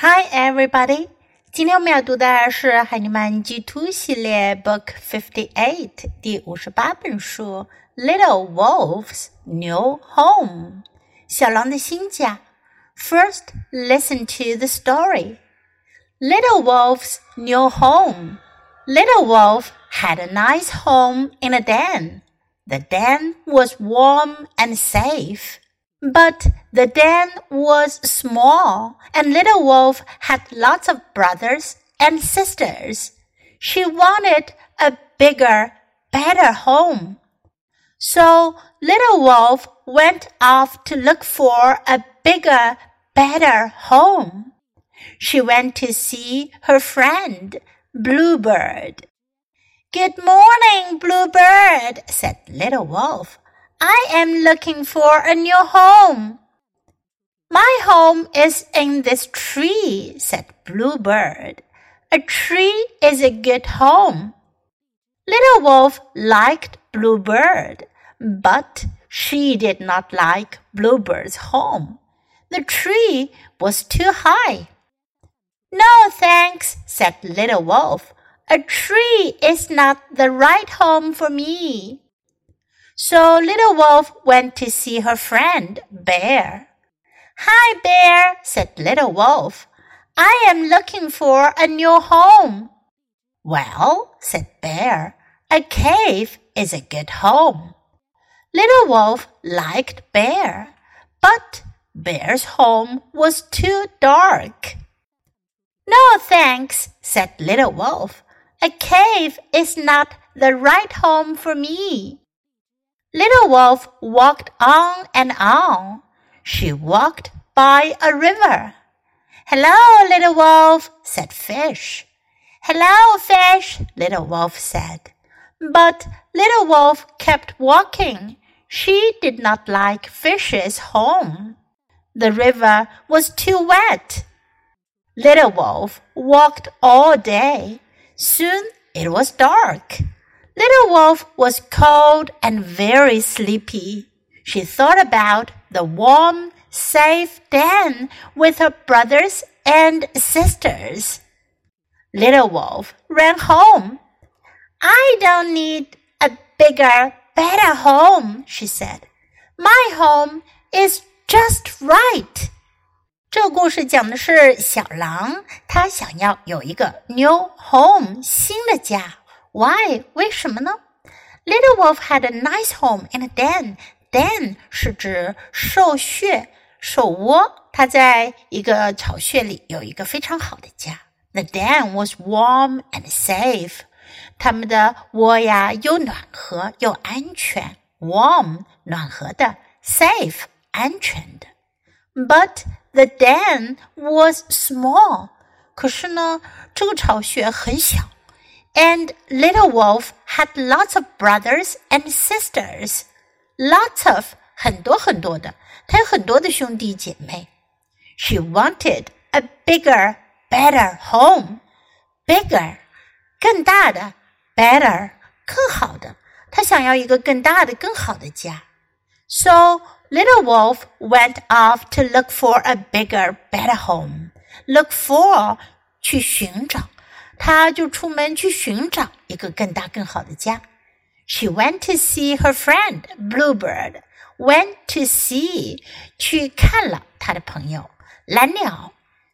Hi, everybody！今天我们要读的是海尼曼 G Two 系列 Book Fifty Eight 第五十八本书《Little Wolf's New Home》小狼的新家。First, listen to the story. Little Wolf's new home. Little Wolf had a nice home in a den. The den was warm and safe. But the den was small, and Little Wolf had lots of brothers and sisters. She wanted a bigger, better home. So Little Wolf went off to look for a bigger, better home. She went to see her friend, Bluebird. Good morning, Bluebird, said Little Wolf. I am looking for a new home. My home is in this tree, said Bluebird. A tree is a good home. Little Wolf liked Bluebird, but she did not like Bluebird's home. The tree was too high. No thanks, said Little Wolf. A tree is not the right home for me. So Little Wolf went to see her friend, Bear. Hi, Bear, said Little Wolf. I am looking for a new home. Well, said Bear, a cave is a good home. Little Wolf liked Bear, but Bear's home was too dark. No thanks, said Little Wolf. A cave is not the right home for me. Little Wolf walked on and on. She walked by a river. Hello, Little Wolf, said Fish. Hello, Fish, Little Wolf said. But Little Wolf kept walking. She did not like Fish's home. The river was too wet. Little Wolf walked all day. Soon it was dark. Little Wolf was cold and very sleepy. She thought about the warm, safe den with her brothers and sisters. Little Wolf ran home. I don't need a bigger, better home, she said. My home is just right. 这个故事讲的是小狼，它想要有一个 new home 新的家。 why？为什么呢？Little Wolf had a nice home in a den. Den 是指兽穴、兽窝。它在一个巢穴里有一个非常好的家。The den was warm and safe. 它们的窝呀又暖和又安全。Warm 暖和的，safe 安全的。But the den was small. 可是呢，这个巢穴很小。 and Little Wolf had lots of brothers and sisters. Lots of 很多很多的，她有很多的兄弟姐妹。She wanted a bigger, better home. Bigger 更大的，better 更好的。她想要一个更大的、更好的家。So Little Wolf went off to look for a bigger, better home. Look for 去寻找。 她就出门去寻找一个更大更好的家。She went to see her friend Bluebird. Went to see 去看了她的朋友蓝鸟。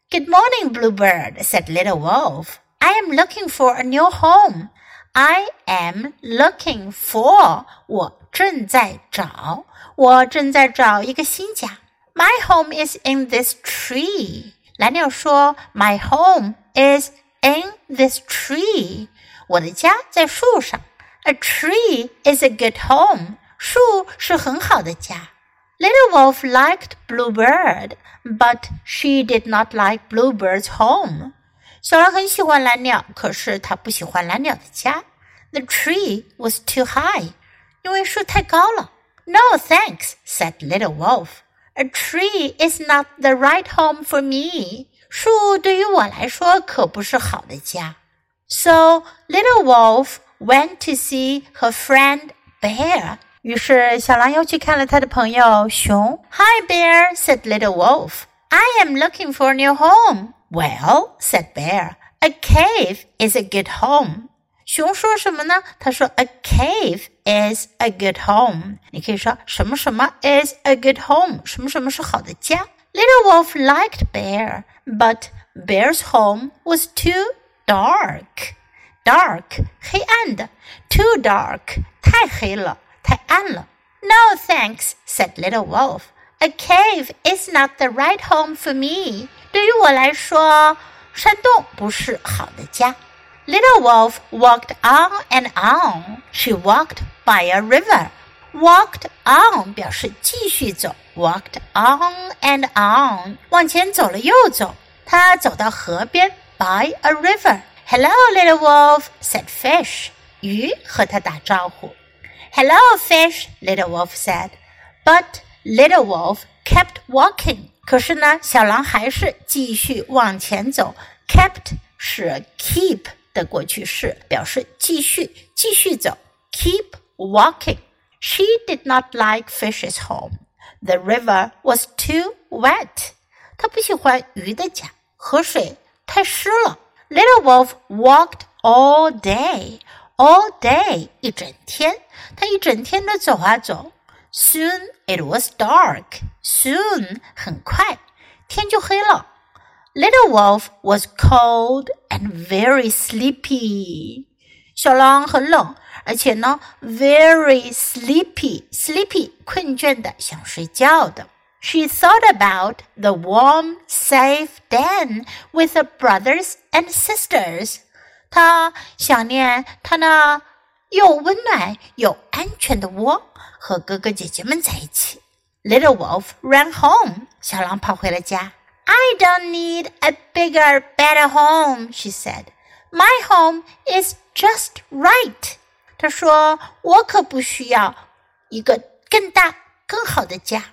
Good morning, Bluebird, said Little Wolf. I am looking for a new home. I am looking for 我正在找，我正在找一个新家。My home is in this tree. 蓝鸟说，My home is in this tree. 我的家在树上。A tree is a good home. 树是很好的家。Little Wolf liked Bluebird, but she did not like Bluebird's home. 小狼很喜欢蓝鸟，可是它不喜欢蓝鸟的家。The tree was too high. 因为树太高了。No thanks, said Little Wolf. A tree is not the right home for me. 树对于我来说可不是好的家。So little wolf went to see her friend bear. 于是小狼又去看了他的朋友熊。Hi bear, said little wolf. I am looking for a new home. Well, said Bear, a cave is a good home. 熊说什么呢？他说：“A cave is a good home。”你可以说什么什么 is a good home，什么什么是好的家。 Little Wolf liked Bear, but Bear's home was too dark. Dark 黑暗的，too dark 太黑了，太暗了。No thanks, said Little Wolf. A cave is not the right home for me. 对于我来说，山洞不是好的家。Little Wolf walked on and on. She walked by a river. Walked on 表示继续走，walked on and on 往前走了又走。她走到河边，by a river. Hello, little wolf, said fish. 鱼和她打招呼。Hello, fish, little wolf said. But little wolf kept walking. 可是呢，小狼还是继续往前走。Kept 是 keep 的过去式，表示继续继续走，keep walking. She did not like Fish's home. The river was too wet. 她不喜欢鱼的家，河水太湿了。Little Wolf walked all day, all day 一整天，她一整天都走啊走。Soon it was dark. Soon 很快，天就黑了。Little Wolf was cold and very sleepy. 小狼很冷， 而且呢，very sleepy. Sleepy 困倦的，想睡觉的。She thought about the warm, safe den with her brothers and sisters. 她想念她那又温暖又安全的窝，和哥哥姐姐们在一起。Little Wolf ran home. 小狼跑回了家。I don't need a bigger, better home, she said. My home is just right. 她说：“我可不需要一个更大、更好的家，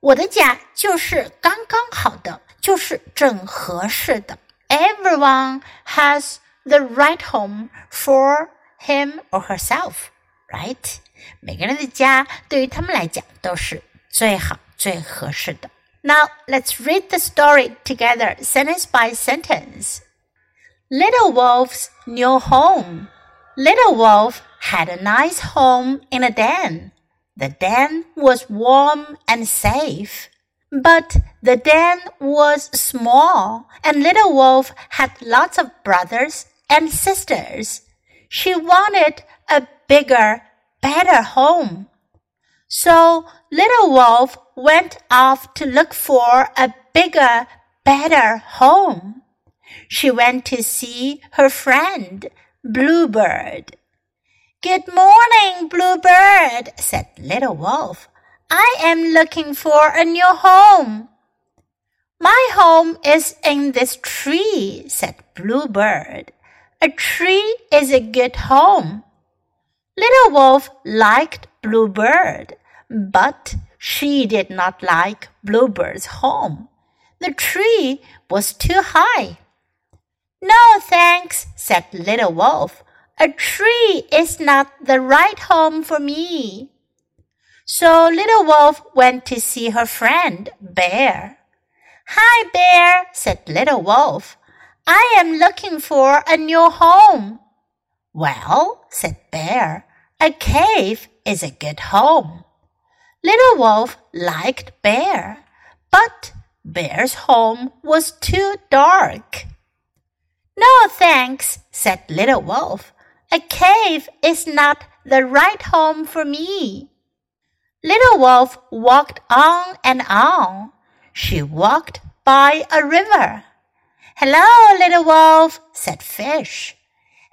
我的家就是刚刚好的，就是正合适的。Everyone has the right home for him or herself, right? 每个人的家对于他们来讲都是最好、最合适的。” Now let's read the story together, sentence by sentence. Little Wolf's new home. Little Wolf had a nice home in a den. The den was warm and safe. But the den was small, and Little Wolf had lots of brothers and sisters. She wanted a bigger, better home. So Little Wolf went off to look for a bigger, better home. She went to see her friend, Bluebird. Good morning, Bluebird, said Little Wolf. I am looking for a new home. My home is in this tree, said Bluebird. A tree is a good home. Little Wolf liked Bluebird, but she did not like Bluebird's home. The tree was too high. No thanks, said Little Wolf. A tree is not the right home for me. So Little Wolf went to see her friend, Bear. Hi, Bear, said Little Wolf. I am looking for a new home. Well, said Bear, a cave is a good home. Little Wolf liked Bear, but Bear's home was too dark. No thanks, said Little Wolf. A cave is not the right home for me. Little Wolf walked on and on. She walked by a river. Hello, Little Wolf, said Fish.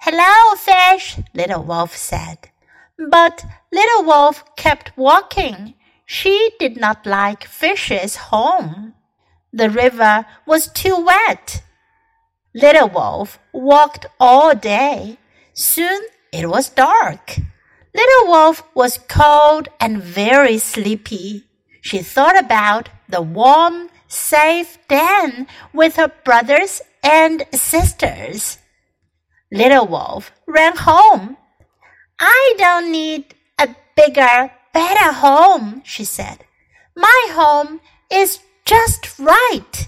Hello, Fish, Little Wolf said. But Little Wolf kept walking. She did not like Fish's home. The river was too wet. Little Wolf walked all day. Soon it was dark. Little Wolf was cold and very sleepy. She thought about the warm, safe den with her brothers and sisters. Little Wolf ran home. I don't need a bigger, better home, she said. My home is just right.